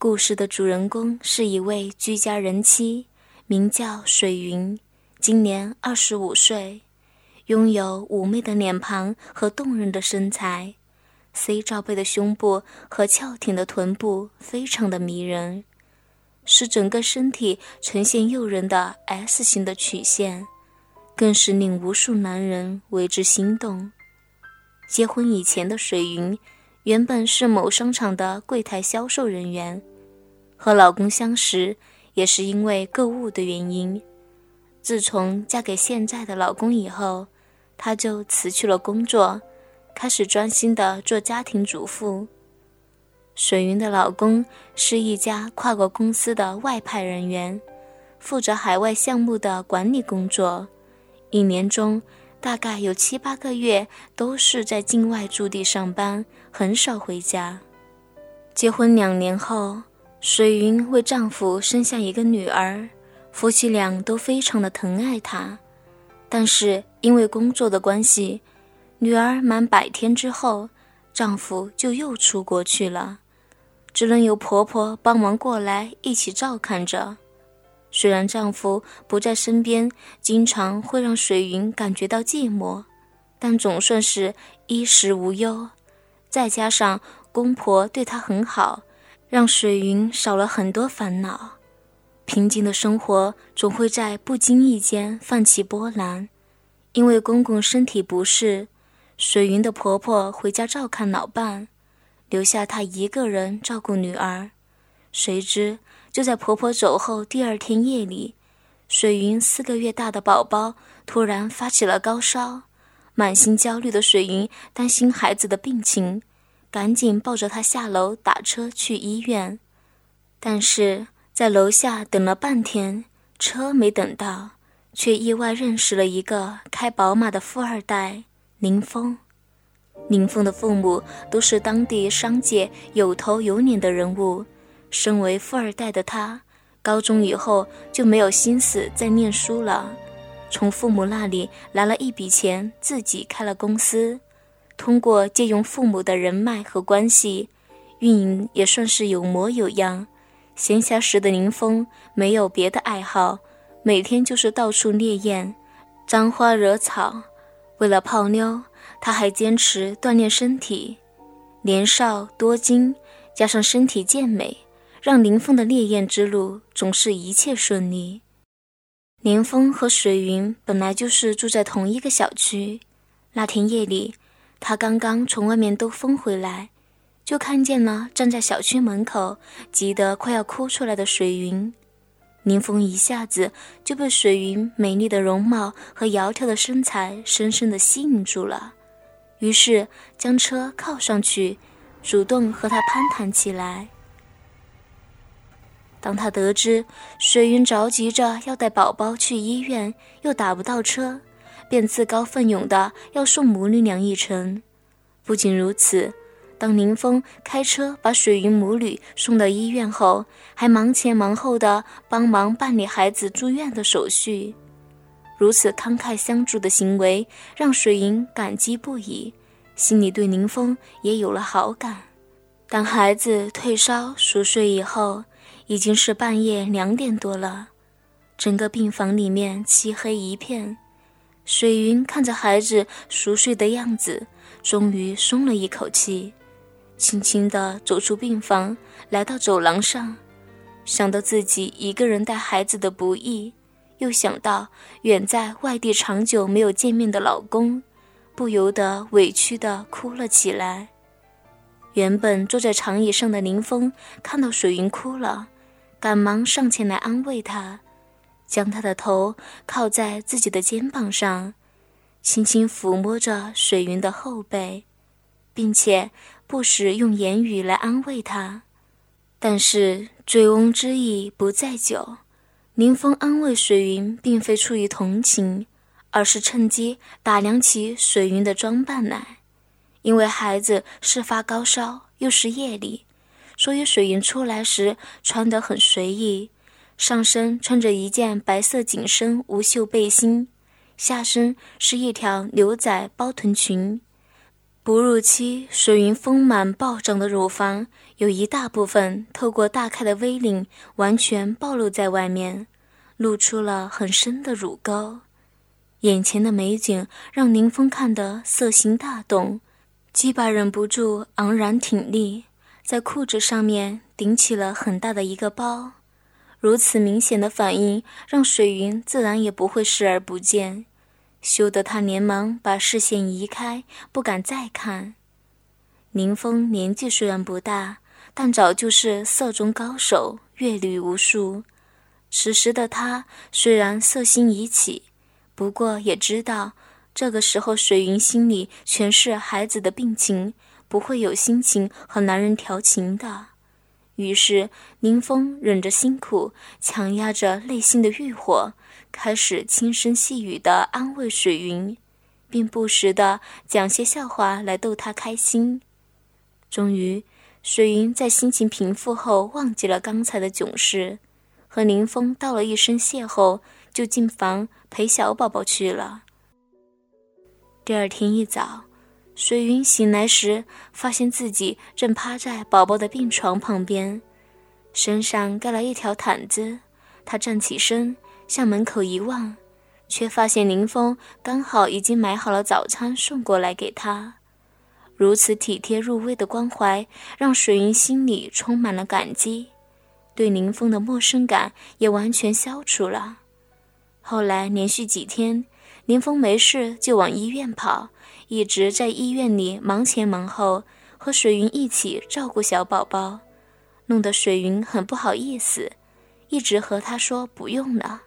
故事的主人公是一位居家人妻，名叫水云，今年二十五岁，拥有妩媚的脸庞和动人的身材，C 罩杯的胸部和翘挺的臀部非常的迷人，使整个身体呈现诱人的 S 型的曲线，更是令无数男人为之心动。结婚以前的水云，原本是某商场的柜台销售人员。和老公相识也是因为购物的原因。自从嫁给现在的老公以后，她就辞去了工作，开始专心的做家庭主妇。水云的老公是一家跨国公司的外派人员，负责海外项目的管理工作，一年中大概有七八个月都是在境外驻地上班，很少回家。结婚两年后。水云为丈夫生下一个女儿，夫妻俩都非常的疼爱她。但是因为工作的关系，女儿满百天之后，丈夫就又出国去了，只能由婆婆帮忙过来一起照看着。虽然丈夫不在身边，经常会让水云感觉到寂寞，但总算是衣食无忧。再加上公婆对她很好。让水云少了很多烦恼，平静的生活总会在不经意间泛起波澜。因为公公身体不适，水云的婆婆回家照看老伴，留下她一个人照顾女儿。谁知就在婆婆走后第二天夜里，水云四个月大的宝宝突然发起了高烧，满心焦虑的水云担心孩子的病情。赶紧抱着他下楼打车去医院，但是在楼下等了半天，车没等到，却意外认识了一个开宝马的富二代林峰。林峰的父母都是当地商界有头有脸的人物，身为富二代的他，高中以后就没有心思再念书了，从父母那里拿了一笔钱，自己开了公司。通过借用父母的人脉和关系，运营也算是有模有样。闲暇时的林峰没有别的爱好，每天就是到处猎艳，沾花惹草。为了泡妞，他还坚持锻炼身体。年少多金，加上身体健美，让林峰的猎艳之路总是一切顺利。林峰和水云本来就是住在同一个小区，那天夜里。他刚刚从外面兜风回来，就看见了站在小区门口急得快要哭出来的水云。林峰一下子就被水云美丽的容貌和窈窕的身材深深的吸引住了，于是将车靠上去，主动和他攀谈起来。当他得知水云着急着要带宝宝去医院，又打不到车。便自告奋勇的要送母女俩一程。不仅如此，当林峰开车把水云母女送到医院后，还忙前忙后的帮忙办理孩子住院的手续。如此慷慨相助的行为，让水云感激不已，心里对林峰也有了好感。当孩子退烧熟睡以后，已经是半夜两点多了，整个病房里面漆黑一片。水云看着孩子熟睡的样子，终于松了一口气，轻轻地走出病房，来到走廊上，想到自己一个人带孩子的不易，又想到远在外地长久没有见面的老公，不由得委屈地哭了起来。原本坐在长椅上的林峰看到水云哭了，赶忙上前来安慰她。将他的头靠在自己的肩膀上，轻轻抚摸着水云的后背，并且不时用言语来安慰他。但是醉翁之意不在酒，林峰安慰水云并非出于同情，而是趁机打量起水云的装扮来。因为孩子是发高烧，又是夜里，所以水云出来时穿得很随意。上身穿着一件白色紧身无袖背心，下身是一条牛仔包臀裙，哺乳期，水云丰满暴涨的乳房有一大部分透过大开的 V 领完全暴露在外面，露出了很深的乳沟。眼前的美景让宁风看得色心大动，鸡巴忍不住昂然挺立，在裤子上面顶起了很大的一个包。如此明显的反应，让水云自然也不会视而不见。羞得他连忙把视线移开，不敢再看。宁风年纪虽然不大，但早就是色中高手，阅历无数。此时的他虽然色心已起，不过也知道这个时候水云心里全是孩子的病情，不会有心情和男人调情的。于是宁风忍着辛苦，强压着内心的欲火。开始轻声细语的安慰水云，并不时的讲些笑话来逗她开心。终于，水云在心情平复后，忘记了刚才的囧事，和林峰道了一声谢后，就进房陪小宝宝去了。第二天一早，水云醒来时，发现自己正趴在宝宝的病床旁边，身上盖了一条毯子。她站起身。向门口一望，却发现林峰刚好已经买好了早餐送过来给他。如此体贴入微的关怀，让水云心里充满了感激，对林峰的陌生感也完全消除了。后来连续几天，林峰没事就往医院跑，一直在医院里忙前忙后，和水云一起照顾小宝宝，弄得水云很不好意思，一直和他说不用了。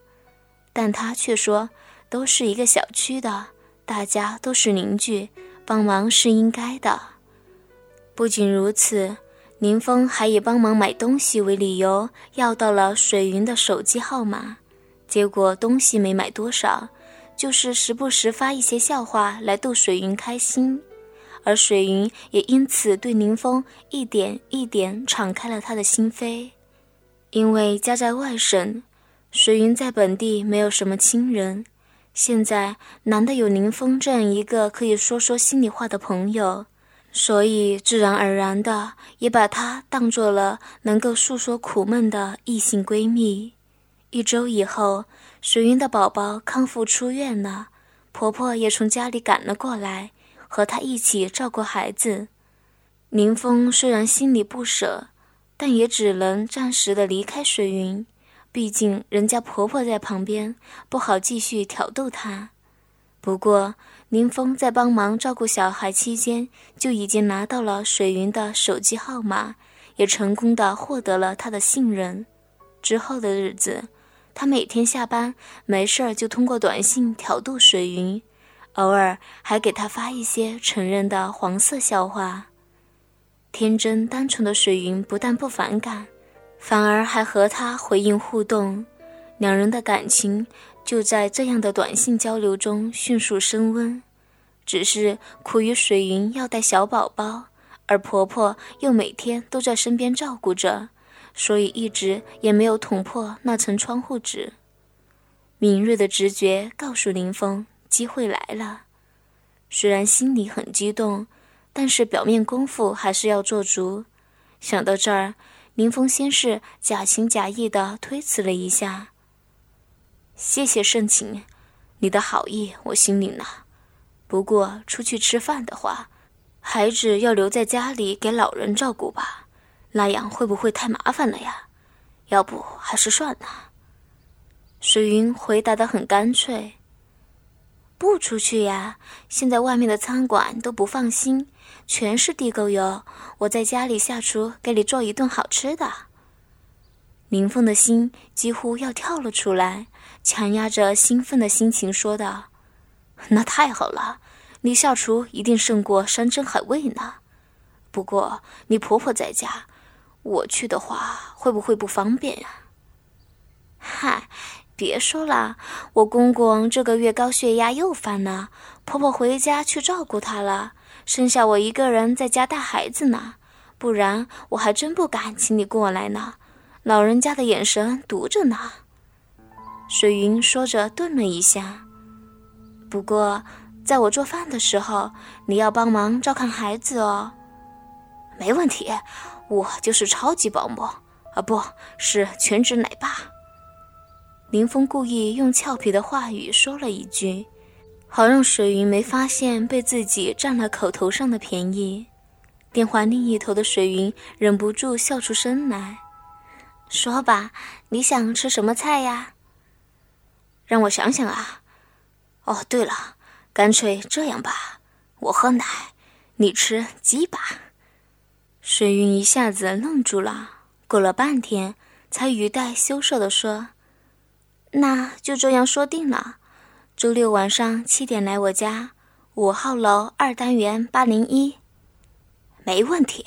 但他却说：“都是一个小区的，大家都是邻居，帮忙是应该的。”不仅如此，林峰还以帮忙买东西为理由，要到了水云的手机号码。结果东西没买多少，就是时不时发一些笑话来逗水云开心，而水云也因此对林峰一点一点敞开了他的心扉。因为家在外省。水云在本地没有什么亲人，现在难得有林峰这样一个可以说说心里话的朋友，所以自然而然的也把她当做了能够诉说苦闷的异性闺蜜。一周以后，水云的宝宝康复出院了，婆婆也从家里赶了过来，和她一起照顾孩子。林峰虽然心里不舍，但也只能暂时的离开水云。毕竟人家婆婆在旁边，不好继续挑逗她。不过，林峰在帮忙照顾小孩期间，就已经拿到了水云的手机号码，也成功的获得了她的信任。之后的日子，他每天下班没事儿就通过短信挑逗水云，偶尔还给她发一些成人的黄色笑话。天真单纯的水云不但不反感。反而还和他回应互动，两人的感情就在这样的短信交流中迅速升温。只是苦于水云要带小宝宝，而婆婆又每天都在身边照顾着，所以一直也没有捅破那层窗户纸。敏锐的直觉告诉林峰，机会来了。虽然心里很激动，但是表面功夫还是要做足。想到这儿。林峰先是假情假意的推辞了一下：“谢谢盛情，你的好意我心领了。不过出去吃饭的话，孩子要留在家里给老人照顾吧，那样会不会太麻烦了呀？要不还是算了。”水云回答的很干脆：“不出去呀，现在外面的餐馆都不放心。”全是地沟油，我在家里下厨给你做一顿好吃的。林凤的心几乎要跳了出来，强压着兴奋的心情说道：“那太好了，你下厨一定胜过山珍海味呢。不过你婆婆在家，我去的话会不会不方便呀？”嗨，别说了，我公公这个月高血压又犯了，婆婆回家去照顾他了。剩下我一个人在家带孩子呢，不然我还真不敢请你过来呢。老人家的眼神毒着呢。水云说着，顿了一下。不过，在我做饭的时候，你要帮忙照看孩子哦。没问题，我就是超级保姆，啊，不是全职奶爸。林峰故意用俏皮的话语说了一句，好让水云没发现被自己占了口头上的便宜。电话另一头的水云忍不住笑出声来，说吧，你想吃什么菜呀？让我想想啊。哦，对了。干脆这样吧，我喝奶，你吃鸡吧。水云一下子愣住了，过了半天，才语带羞涩地说：“那就这样说定了，周六晚上七点来我家，五号楼二单元八零一。没问题，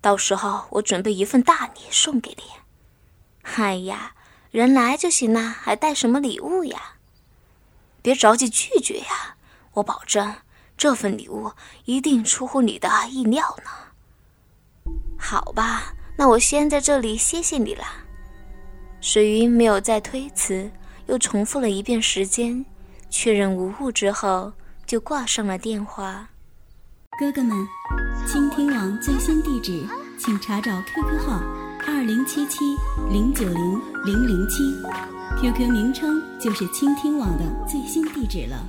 到时候我准备一份大礼送给你。哎呀，人来就行了，还带什么礼物呀？别着急拒绝呀。”我保证，这份礼物一定出乎你的意料呢。好吧，那我先在这里谢谢你了。水云没有再推辞，又重复了一遍时间，确认无误之后，就挂上了电话。哥哥们，倾听网最新地址，请查找 QQ 号二零七七零九零零零七，QQ 名称就是倾听网的最新地址了。